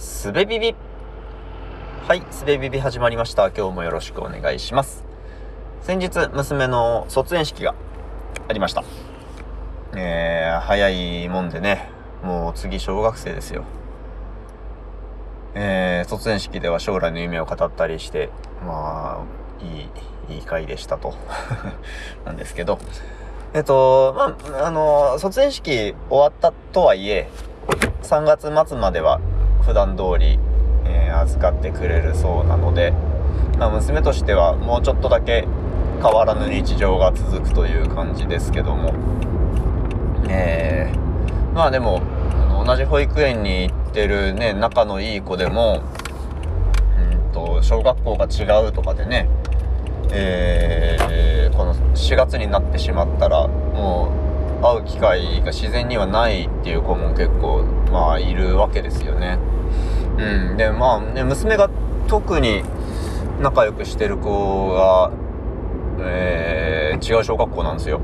すべビビはい、すべビビ始まりました。今日もよろしくお願いします。先日、娘の卒園式がありました。えー、早いもんでね、もう次小学生ですよ。えー、卒園式では将来の夢を語ったりして、まあ、いい、いい回でしたと。なんですけど、えっと、まあ、あの、卒園式終わったとはいえ、3月末までは普段通り、えー預かってくれるそうなので、まあ、娘としてはもうちょっとだけ変わらぬ日常が続くという感じですけども、えーまあでもあの同じ保育園に行ってるね仲のいい子でもうんと小学校が違うとかでねえーこの4月になってしまったらもう会う機会が自然にはないっていう子も結構まあいるわけですよね。うん、でまあね娘が特に仲良くしてる子が、えー違う小学校なんですよ。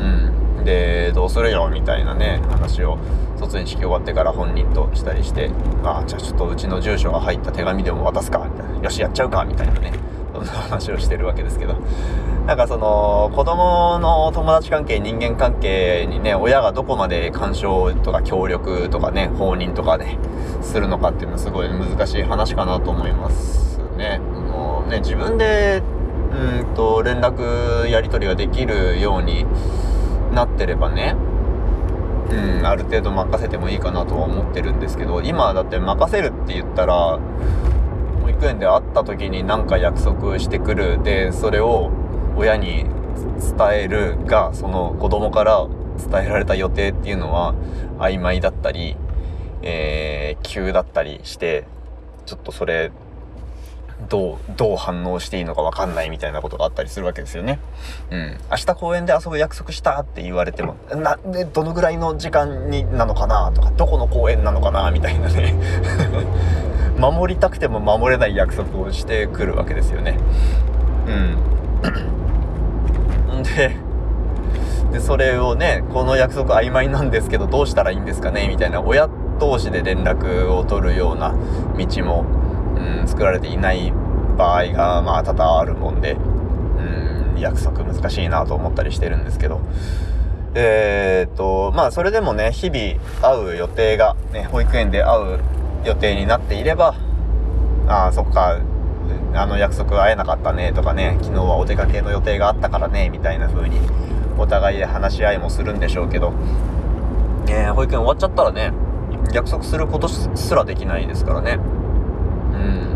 うん、でどうするよ？みたいなね話を卒園式終わってから本人としたりして「あじゃあちょっとうちの住所が入った手紙でも渡すか」みたいな「よしやっちゃうか」みたいなね。そんな話をしてるわけですけど。なんかその子供の友達関係人間関係にね親がどこまで干渉とか協力とかね放任とかねするのかっていうのはすごい難しい話かなと思いますね。もうね自分でうんと連絡やり取りができるようになってればねうん、ある程度任せてもいいかなとは思ってるんですけど今だって任せるって言ったら保育園で会った時に何か約束してくるでそれを親に伝えるがその子供から伝えられた予定っていうのは曖昧だったり、えー急だったりしてちょっとそれどうどう反応していいのか分かんないみたいなことがあったりするわけですよね。うん、明日公園で遊ぶ約束したって言われてもなでどのぐらいの時間になのかなとかどこの公園なのかなみたいなね 守りたくても守れない約束をしてくるわけですよね。でそれをねこの約束曖昧なんですけどどうしたらいいんですかねみたいな親同士で連絡を取るような道も、うん、作られていない場合がまあ多々あるもんで。うん約束難しいなと思ったりしてるんですけどえ、っとまあそれでもね日々会う予定が、ね、保育園で会う予定になっていればああそっかあの約束会えなかったねとかね昨日はお出かけの予定があったからねみたいな風にお互いで話し合いもするんでしょうけど、ね、保育園終わっちゃったらね約束することすらできないですからね。うん。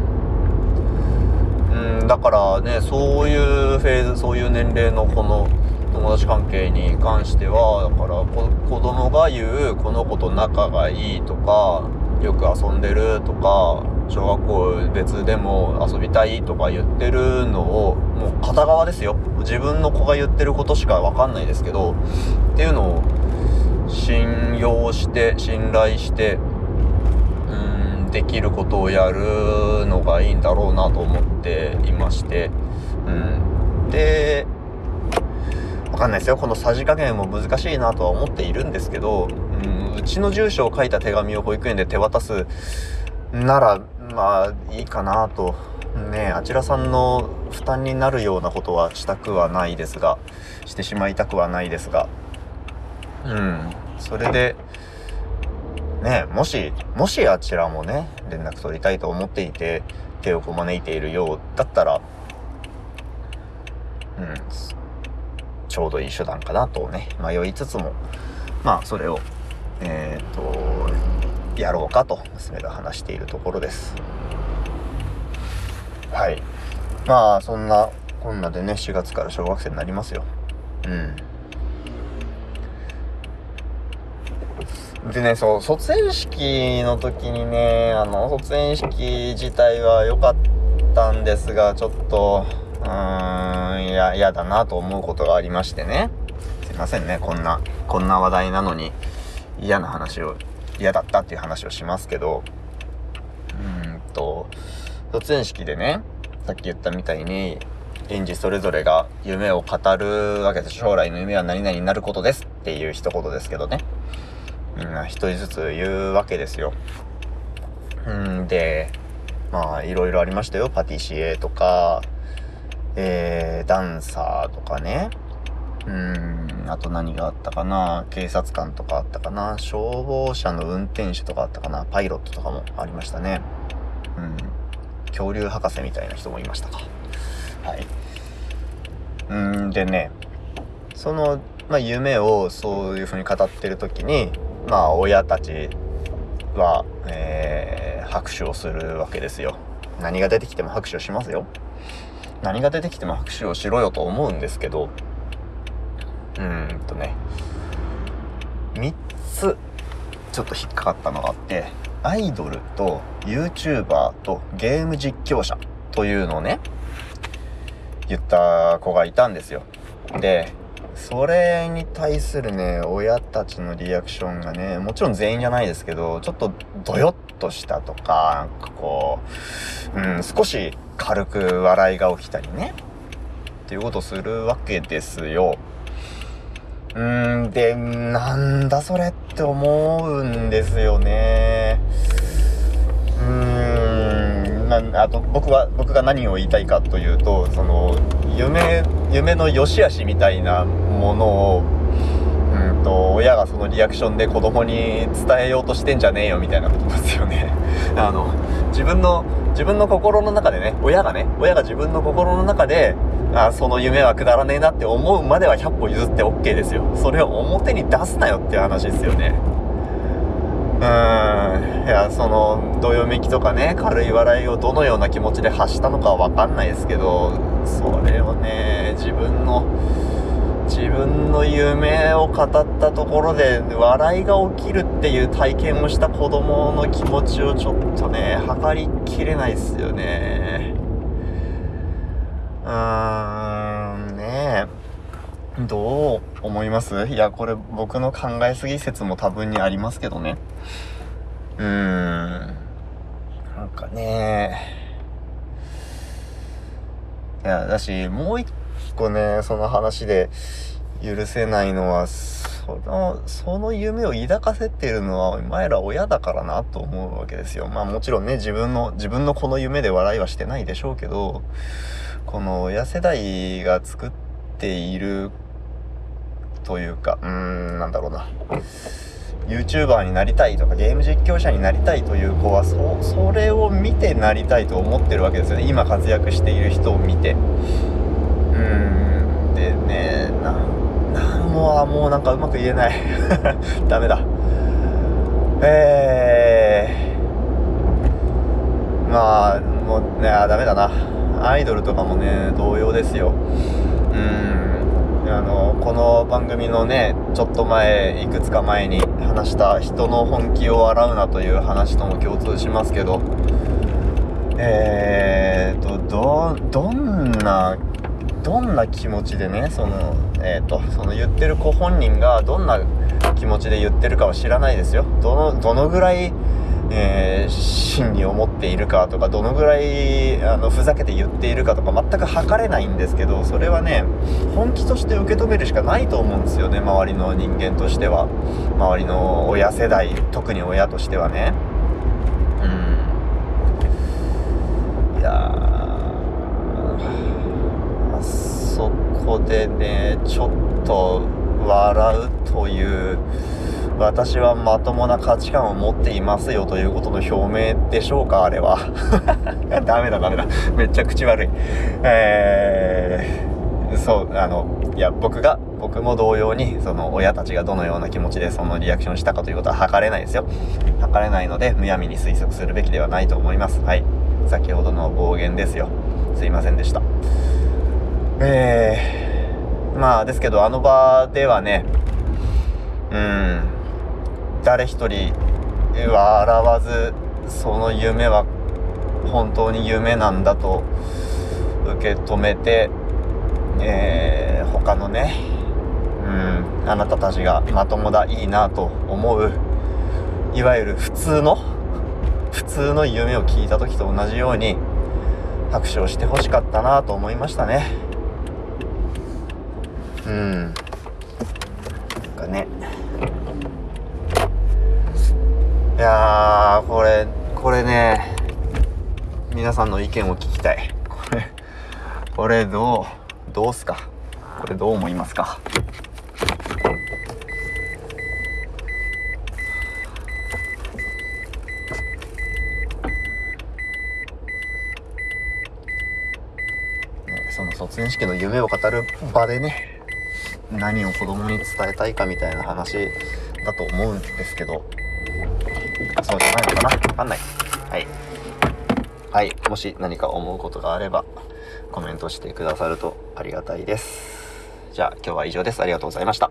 うん、だからねそういうフェーズそういう年齢のこの友達関係に関してはだからこ子供が言うこの子と仲がいいとかよく遊んでるとか小学校別でも遊びたいとか言ってるのをもう片側ですよ。自分の子が言ってることしか分かんないですけどっていうのを信用して信頼してうんできることをやるのがいいんだろうなと思っていまして、うん、でわかんないですよ。このさじ加減も難しいなとは思っているんですけど、うん、うちの住所を書いた手紙を保育園で手渡すならまあいいかなと。ねあちらさんの負担になるようなことはしたくはないですがしてしまいたくはないですが。うん。それでねもしもしあちらもね連絡取りたいと思っていて手をこまねいているようだったらうん。ちょうどいい手段かなとね迷いつつもまあそれをえっ、とやろうかと娘が話しているところです。はい。まあそんなこんなでね4月から小学生になりますよ。うん。でね、そう、卒園式の時にね、あの、卒園式自体は良かったんですが、ちょっと、うーん、いや、嫌だなと思うことがありましてね。すいませんね、こんな、こんな話題なのに嫌な話を、嫌だったっていう話をしますけど、うーんと、卒園式でね、さっき言ったみたいに、園児それぞれが夢を語るわけです。将来の夢は何々になることですっていう一言ですけどね。みんな一人ずつ言うわけですよ。うんでまあいろいろありましたよパティシエとかえー、ダンサーとかね。うんあと何があったかな。警察官とかあったかな。消防車の運転手とかあったかな。パイロットとかもありましたね。うん。恐竜博士みたいな人もいましたか。はい。うんでねその、まあ、夢をそういう風に語ってる時にまあ親たちは、えー、拍手をするわけですよ。何が出てきても拍手をしますよ。何が出てきても拍手をしろよと思うんですけど。うーんとね。3つちょっと引っかかったのがあってアイドルと YouTuber とゲーム実況者というのをね言った子がいたんですよ。でそれに対するね親たちのリアクションがねもちろん全員じゃないですけどちょっとドヨッとしたとかなんかこう、うん、少し軽く笑いが起きたりねっていうことするわけですよ。うんでなんだそれって思うんですよね。うーんなあと僕は僕が何を言いたいかというとその夢夢の良し悪しみたいなものをうんと親がそのリアクションで子供に伝えようとしてんじゃねえよみたいなことですよね。あの自分の自分の心の中でね親がね親が自分の心の中であその夢はくだらねえなって思うまでは100歩譲って OK ですよ。それを表に出すなよっていう話ですよね。うーん。いやそのどよめきとかね軽い笑いをどのような気持ちで発したのかは分かんないですけどそれをね自分の自分の夢を語ったところで笑いが起きるっていう体験をした子供の気持ちをちょっとね測りきれないっすよね。うーん。どう思います？いやこれ僕の考えすぎ説も多分にありますけどね。うーん。なんかね。いやだしもう一個ねその話で許せないのはそのその夢を抱かせてるのはお前ら親だからなと思うわけですよ。まあもちろんね自分の自分のこの夢で笑いはしてないでしょうけどこの親世代が作っているというかうーんなんだろうな。YouTuber になりたいとかゲーム実況者になりたいという子はそそれを見てなりたいと思ってるわけですよね。今活躍している人を見て。うーんでねななんももうなんかうまく言えない。ダメだ。えー、まあもうねあダメだな。アイドルとかもね同様ですよ。うん。あのこの番組のねちょっと前いくつか前に話した人の本気を洗うなという話とも共通しますけどえーとどどんなどんな気持ちでねそのえーとその言ってる子本人がどんな気持ちで言ってるかは知らないですよ。どのどのぐらいえー、真に思っているかとかどのぐらいあのふざけて言っているかとか全く測れないんですけどそれはね本気として受け止めるしかないと思うんですよね周りの人間としては。周りの親世代特に親としてはね。うん。いやーそこでねちょっと笑うという私はまともな価値観を持っていますよということの表明でしょうかあれは。ダメだダメだ。めっちゃ口悪い。えー、そうあのいや僕が僕も同様にその親たちがどのような気持ちでそのリアクションしたかということは測れないですよ。測れないのでむやみに推測するべきではないと思います。はい。先ほどの暴言ですよ。すいませんでした。えー、まあですけどあの場ではねうん。誰一人笑わずその夢は本当に夢なんだと受け止めて、えー、他のね、うん、あなたたちがまともだいいなと思ういわゆる普通の普通の夢を聞いた時と同じように拍手をしてほしかったなと思いましたね。うんなんかねいやこれこれね皆さんの意見を聞きたい。これこれどうどうすか？これどう思いますか？その卒園式の夢を語る場でね何を子供に伝えたいかみたいな話だと思うんですけど。そうじゃないのかなわかんない。はい。はい。もし何か思うことがあればコメントしてくださるとありがたいです。じゃあ今日は以上です。ありがとうございました。